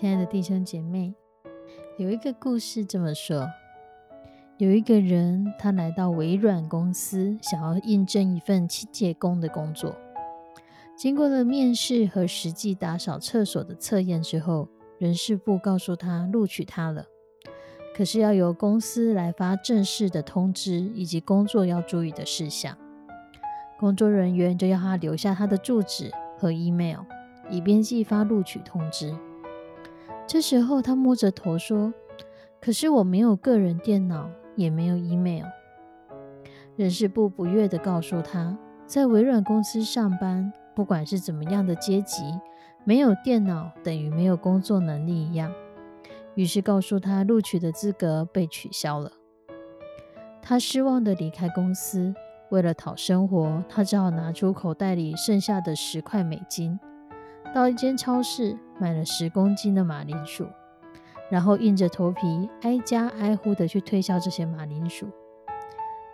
亲爱的弟兄姐妹，有一个故事这么说：有一个人，他来到微软公司，想要应征一份清洁工的工作。经过了面试和实际打扫厕所的测验之后，人事部告诉他录取他了。可是要由公司来发正式的通知以及工作要注意的事项。工作人员就要他留下他的住址和 email，以便寄发录取通知。这时候，他摸着头说：“可是我没有个人电脑，也没有 email。”人事部不悦地告诉他：“在微软公司上班，不管是怎么样的阶级，没有电脑等于没有工作能力一样。”于是告诉他录取的资格被取消了。他失望地离开公司。为了讨生活，他只好拿出口袋里剩下的十块美金。到一间超市买了十公斤的马铃薯，然后硬着头皮挨家挨户的去推销这些马铃薯。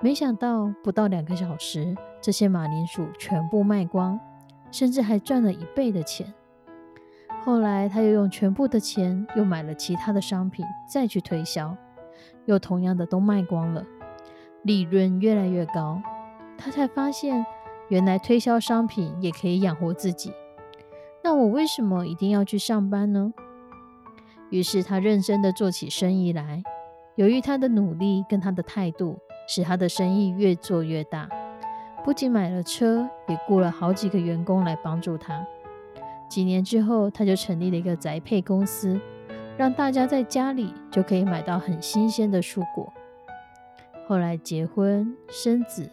没想到不到两个小时，这些马铃薯全部卖光，甚至还赚了一倍的钱。后来他又用全部的钱又买了其他的商品再去推销，又同样的都卖光了，利润越来越高。他才发现，原来推销商品也可以养活自己。那我为什么一定要去上班呢？于是他认真的做起生意来。由于他的努力跟他的态度，使他的生意越做越大。不仅买了车，也雇了好几个员工来帮助他。几年之后，他就成立了一个宅配公司，让大家在家里就可以买到很新鲜的蔬果。后来结婚生子，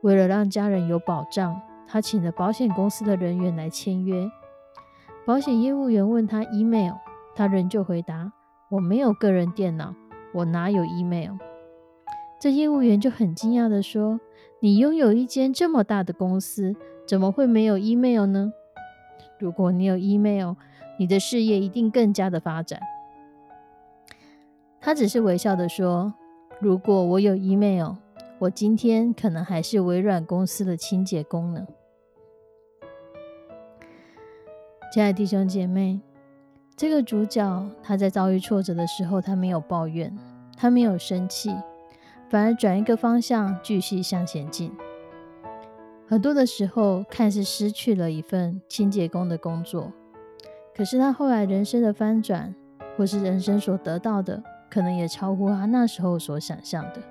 为了让家人有保障，他请了保险公司的人员来签约。保险业务员问他 email，他仍旧回答：“我没有个人电脑，我哪有 email？” 这业务员就很惊讶的说：“你拥有一间这么大的公司，怎么会没有 email 呢？如果你有 email，你的事业一定更加的发展。”他只是微笑的说：“如果我有 email，我今天可能还是微软公司的清洁工呢。”亲爱的弟兄姐妹，这个主角他在遭遇挫折的时候，他没有抱怨，他没有生气，反而转一个方向，继续向前进。很多的时候，看似失去了一份清洁工的工作，可是他后来人生的翻转，或是人生所得到的，可能也超乎他那时候所想象的。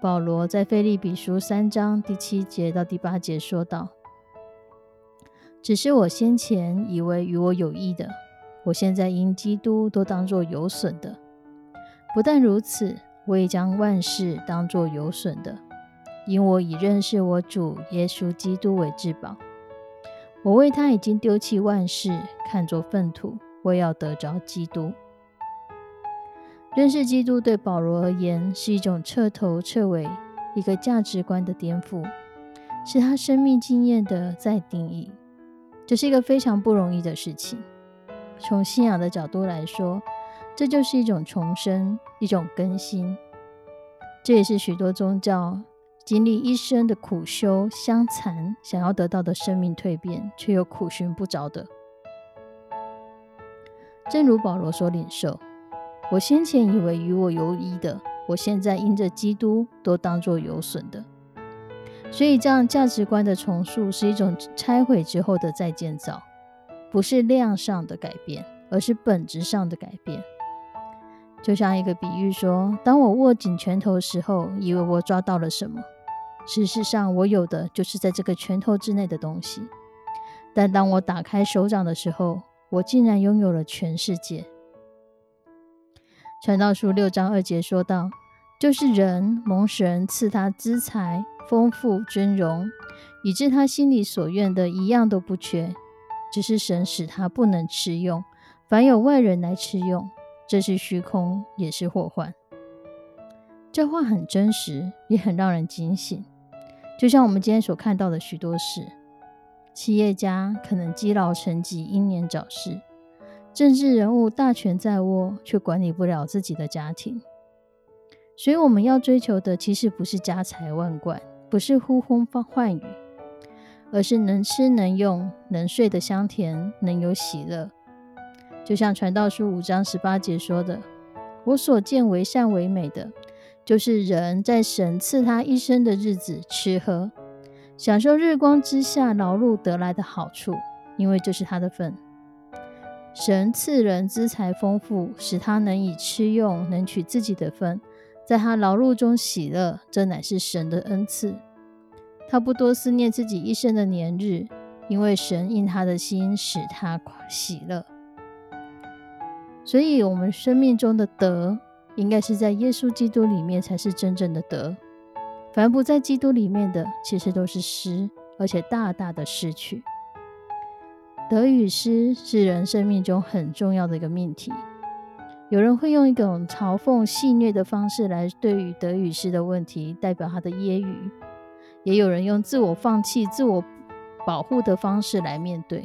保罗在腓利比书三章第七节到第八节说道。只是我先前以为与我有益的，我现在因基督都当作有损的。不但如此，我也将万事当作有损的，因我已认识我主耶稣基督为至宝。我为他已经丢弃万事，看作粪土，为要得着基督。认识基督对保罗而言是一种彻头彻尾一个价值观的颠覆，是他生命经验的再定义。这是一个非常不容易的事情。从信仰的角度来说，这就是一种重生，一种更新。这也是许多宗教经历一生的苦修、相残，想要得到的生命蜕变，却又苦寻不着的。正如保罗所领受：“我先前以为与我有益的，我现在因着基督都当作有损的。”所以，这样价值观的重塑是一种拆毁之后的再建造，不是量上的改变，而是本质上的改变。就像一个比喻说，当我握紧拳头时候，以为我抓到了什么，事实上，我有的就是在这个拳头之内的东西。但当我打开手掌的时候，我竟然拥有了全世界。传道书六章二节说道：“就是人蒙神赐他资财。”丰富尊荣，以致他心里所愿的一样都不缺，只是神使他不能吃用。凡有外人来吃用，这是虚空，也是祸患。这话很真实，也很让人警醒。就像我们今天所看到的许多事，企业家可能积劳成疾，英年早逝；政治人物大权在握，却管理不了自己的家庭。所以，我们要追求的，其实不是家财万贯。不是呼风唤雨，而是能吃能用能睡得香甜，能有喜乐。就像传道书五章十八节说的：“我所见为善为美的，就是人在神赐他一生的日子吃喝，享受日光之下劳碌得来的好处，因为这是他的份。神赐人资财丰富，使他能以吃用，能取自己的份。”在他劳碌中喜乐，这乃是神的恩赐。他不多思念自己一生的年日，因为神因他的心使他喜乐。所以，我们生命中的德，应该是在耶稣基督里面才是真正的德。凡不在基督里面的，其实都是失，而且大大的失去。德与失是人生命中很重要的一个命题。有人会用一种嘲讽、戏谑的方式来对于德与失的问题代表他的揶揄，也有人用自我放弃、自我保护的方式来面对。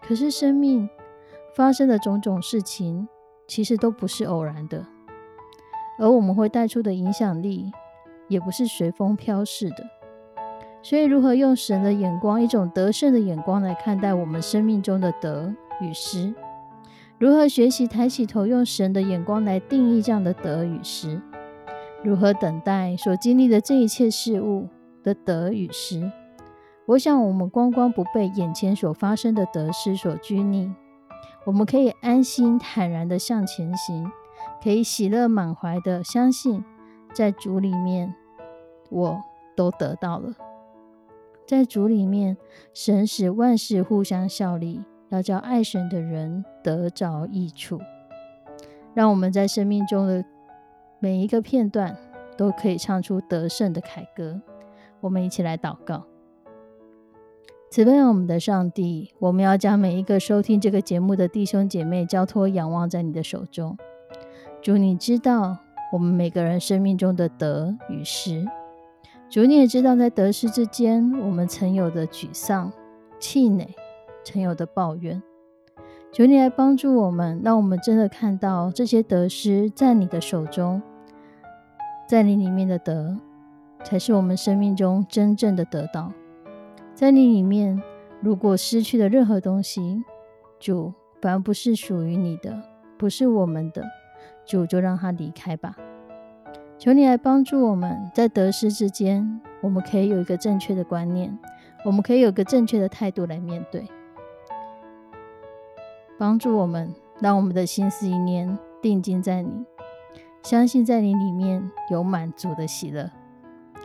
可是，生命发生的种种事情其实都不是偶然的，而我们会带出的影响力也不是随风飘逝的。所以，如何用神的眼光、一种得胜的眼光来看待我们生命中的得与失？如何学习抬起头，用神的眼光来定义这样的得与失？如何等待所经历的这一切事物的得与失？我想，我们光光不被眼前所发生的得失所拘泥，我们可以安心坦然的向前行，可以喜乐满怀的相信，在主里面，我都得到了。在主里面，神使万事互相效力。要叫爱神的人得着益处，让我们在生命中的每一个片段都可以唱出得胜的凯歌。我们一起来祷告：慈悲我们的上帝，我们要将每一个收听这个节目的弟兄姐妹交托仰望在你的手中。主，你知道我们每个人生命中的得与失。主，你也知道在得失之间，我们曾有的沮丧、气馁。曾有的抱怨，求你来帮助我们，让我们真的看到这些得失在你的手中，在你里面的得，才是我们生命中真正的得到。在你里面，如果失去的任何东西，主，反而不是属于你的，不是我们的，主就让他离开吧。求你来帮助我们在得失之间，我们可以有一个正确的观念，我们可以有个正确的态度来面对。帮助我们，让我们的心思意念定睛在你，相信在你里面有满足的喜乐。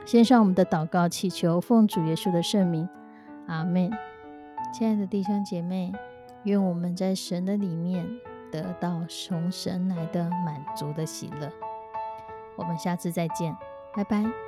献上我们的祷告，祈求奉主耶稣的圣名，阿门。亲爱的弟兄姐妹，愿我们在神的里面得到从神来的满足的喜乐。我们下次再见，拜拜。